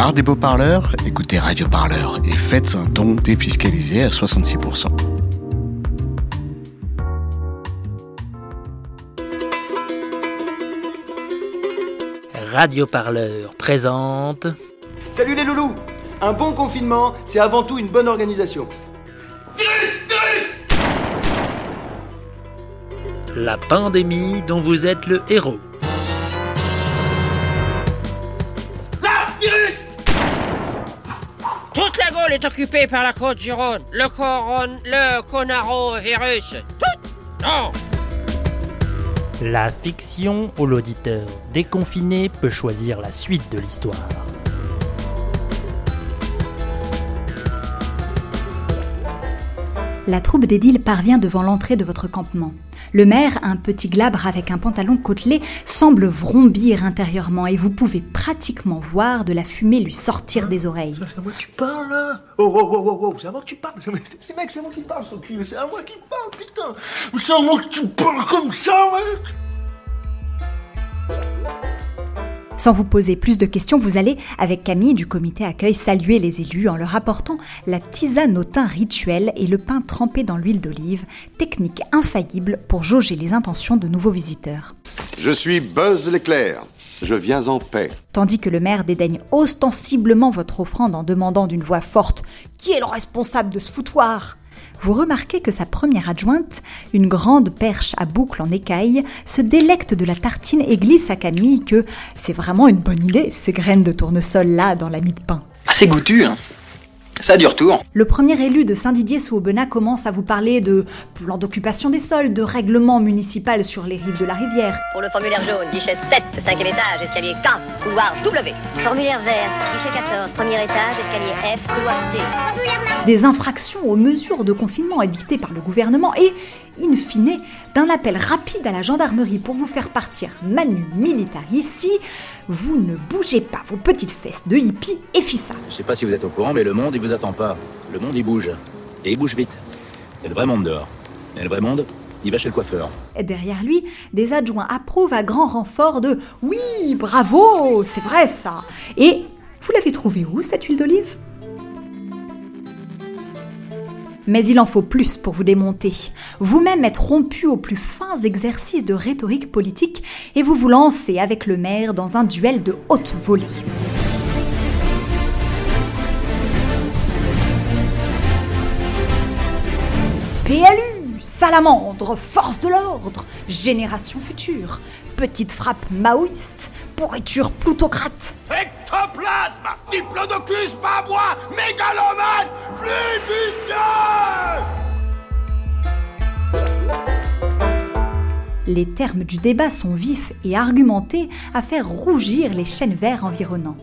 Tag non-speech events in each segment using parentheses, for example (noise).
marre des beaux parleurs Écoutez Radio Parleur et faites un don défiscalisé à 66%. Radio Parleur présente. Salut les loulous Un bon confinement, c'est avant tout une bonne organisation. La pandémie dont vous êtes le héros. Toute la Gaule est occupée par la côte du Rhône. Le coron... le conarovirus. Tout Non La fiction où l'auditeur déconfiné peut choisir la suite de l'histoire. La troupe d'Édile parvient devant l'entrée de votre campement. Le maire, un petit glabre avec un pantalon côtelé, semble vrombir intérieurement et vous pouvez pratiquement voir de la fumée lui sortir des oreilles. C'est à moi que tu parles là. Oh oh oh oh oh, c'est à moi que tu parles. Mec, c'est à moi qui parle, son cul, c'est à moi qui parle, putain. C'est à moi que tu parles comme ça, mec Sans vous poser plus de questions, vous allez, avec Camille du comité accueil, saluer les élus en leur apportant la tisane au thym rituel et le pain trempé dans l'huile d'olive, technique infaillible pour jauger les intentions de nouveaux visiteurs. Je suis Buzz l'éclair. Je viens en paix. Tandis que le maire dédaigne ostensiblement votre offrande en demandant d'une voix forte Qui est le responsable de ce foutoir? Vous remarquez que sa première adjointe, une grande perche à boucle en écaille, se délecte de la tartine et glisse à Camille que c'est vraiment une bonne idée, ces graines de tournesol là dans la mie de pain. Assez goûtu, hein. Ça a du retour. Le premier élu de Saint-Didier sous Aubenas commence à vous parler de plan d'occupation des sols, de règlement municipal sur les rives de la rivière. Pour le formulaire jaune, guichet 7, cinquième étage, escalier K, couloir W. Formulaire vert, guichet 14, premier étage, escalier F, couloir T. des infractions aux mesures de confinement édictées par le gouvernement et, in fine, d'un appel rapide à la gendarmerie pour vous faire partir manu militari si vous ne bougez pas vos petites fesses de hippie et fissa. Je sais pas si vous êtes au courant, mais le monde, il vous attend pas. Le monde, il bouge. Et il bouge vite. C'est le vrai monde dehors. Et le vrai monde, il va chez le coiffeur. Derrière lui, des adjoints approuvent à grand renfort de Oui, bravo, c'est vrai ça. Et vous l'avez trouvé où cette huile d'olive? Mais il en faut plus pour vous démonter. Vous-même êtes rompu aux plus fins exercices de rhétorique politique et vous vous lancez avec le maire dans un duel de haute volée. PLU, salamandre, force de l'ordre, génération future, petite frappe maoïste, pourriture plutocrate. Ectoplasme Diplodocus babois Mégalomane Les termes du débat sont vifs et argumentés à faire rougir les chênes verts environnants.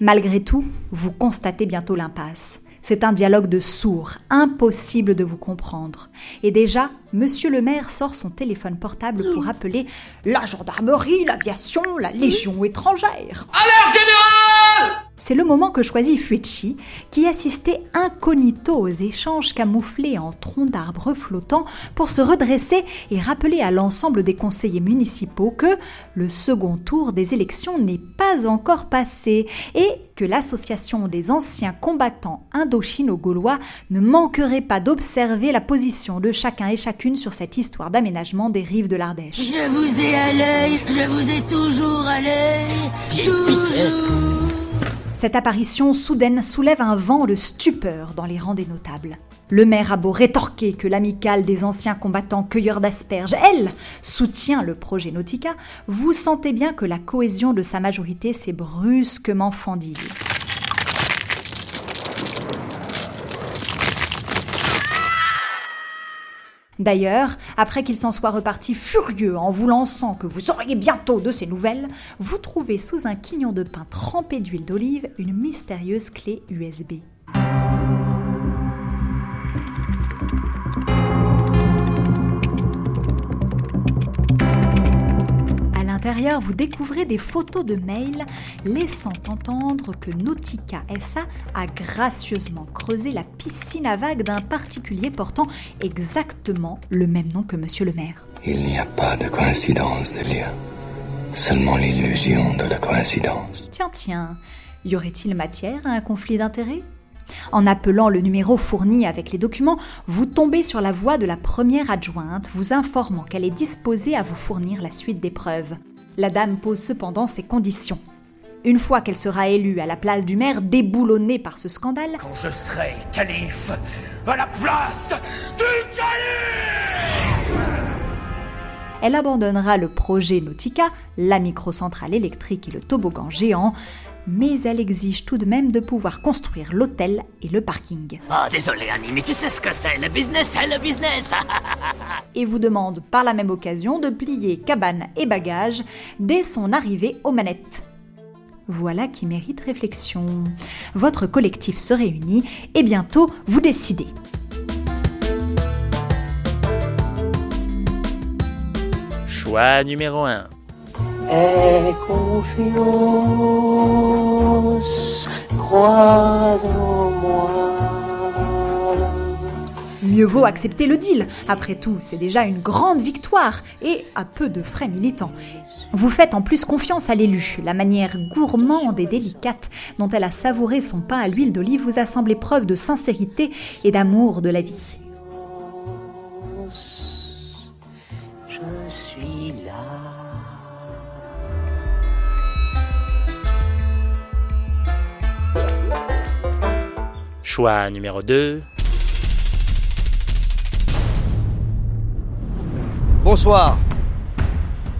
Malgré tout, vous constatez bientôt l'impasse. C'est un dialogue de sourds, impossible de vous comprendre. Et déjà, monsieur le maire sort son téléphone portable pour appeler la gendarmerie, l'aviation, la légion étrangère. Alerte générale C'est le moment que choisit Fuichi, qui assistait incognito aux échanges camouflés en troncs d'arbres flottants pour se redresser et rappeler à l'ensemble des conseillers municipaux que le second tour des élections n'est pas encore passé et que l'association des anciens combattants indochino-gaulois ne manquerait pas d'observer la position de chacun et chacune sur cette histoire d'aménagement des rives de l'Ardèche. Je vous ai à l'œil, je vous ai toujours à l'œil, toujours. Cette apparition soudaine soulève un vent de stupeur dans les rangs des notables. Le maire a beau rétorquer que l'amicale des anciens combattants cueilleurs d'asperges, elle, soutient le projet Nautica, vous sentez bien que la cohésion de sa majorité s'est brusquement fendue. D'ailleurs, après qu'il s'en soit reparti furieux en vous lançant que vous auriez bientôt de ses nouvelles, vous trouvez sous un quignon de pain trempé d'huile d'olive une mystérieuse clé USB. Vous découvrez des photos de mails laissant entendre que Nautica SA a gracieusement creusé la piscine à vagues d'un particulier portant exactement le même nom que monsieur le maire. Il n'y a pas de coïncidence, Delia. Seulement l'illusion de la coïncidence. Tiens, tiens, Y aurait-il matière à un conflit d'intérêts? En appelant le numéro fourni avec les documents, vous tombez sur la voix de la première adjointe vous informant qu'elle est disposée à vous fournir la suite des preuves. La dame pose cependant ses conditions. Une fois qu'elle sera élue à la place du maire déboulonné par ce scandale, Quand je serai calife, à la place du calife elle abandonnera le projet Nautica, la microcentrale électrique et le toboggan géant, mais elle exige tout de même de pouvoir construire l'hôtel et le parking. Oh, désolé, Annie, mais tu sais ce que c'est. Le business, c'est le business. (laughs) Et vous demande par la même occasion de plier cabane et bagages dès son arrivée aux manettes. Voilà qui mérite réflexion. Votre collectif se réunit et bientôt vous décidez. Choix numéro 1. Mieux vaut accepter le deal. Après tout, c'est déjà une grande victoire et à peu de frais militants. Vous faites en plus confiance à l'élu. La manière gourmande et délicate dont elle a savouré son pain à l'huile d'olive vous a semblé preuve de sincérité et d'amour de la vie. Choix numéro 2. Bonsoir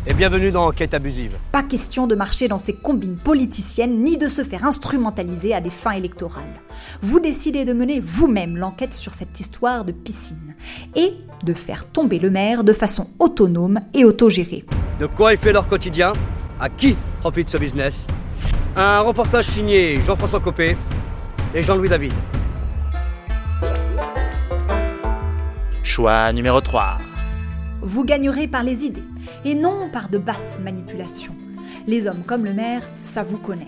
et bienvenue dans Enquête abusive. Pas question de marcher dans ces combines politiciennes ni de se faire instrumentaliser à des fins électorales. Vous décidez de mener vous-même l'enquête sur cette histoire de piscine et de faire tomber le maire de façon autonome et autogérée. De quoi il fait leur quotidien? À qui profite ce business? Un reportage signé Jean-François Copé et Jean-Louis David. Choix numéro 3. Vous gagnerez par les idées et non par de basses manipulations. Les hommes comme le maire, ça vous connaît.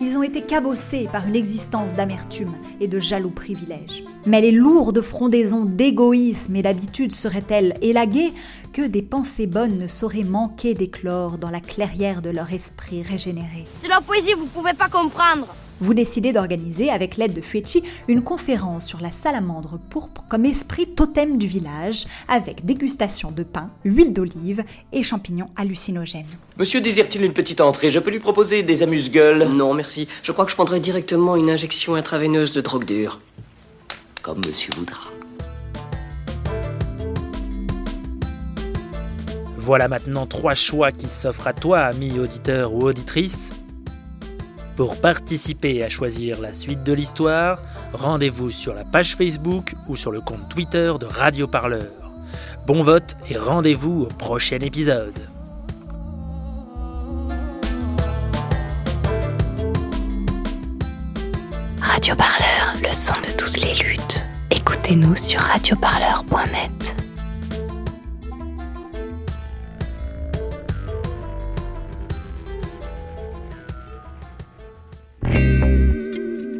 Ils ont été cabossés par une existence d'amertume et de jaloux privilèges. Mais les lourdes frondaisons d'égoïsme et d'habitude seraient-elles élaguées que des pensées bonnes ne sauraient manquer d'éclore dans la clairière de leur esprit régénéré? C'est leur poésie, vous pouvez pas comprendre. Vous décidez d'organiser, avec l'aide de Fuechi, une conférence sur la salamandre pourpre comme esprit totem du village, avec dégustation de pain, huile d'olive et champignons hallucinogènes. Monsieur désire-t-il une petite entrée? Je peux lui proposer des amuse-gueules Non, merci. Je crois que je prendrai directement une injection intraveineuse de drogue dure. Comme monsieur voudra. Voilà maintenant trois choix qui s'offrent à toi, ami auditeur ou auditrice. Pour participer à choisir la suite de l'histoire, rendez-vous sur la page Facebook ou sur le compte Twitter de Radio Parleur. Bon vote et rendez-vous au prochain épisode. Radio Parleur, le son de toutes les luttes. Écoutez-nous sur radioparleur.net.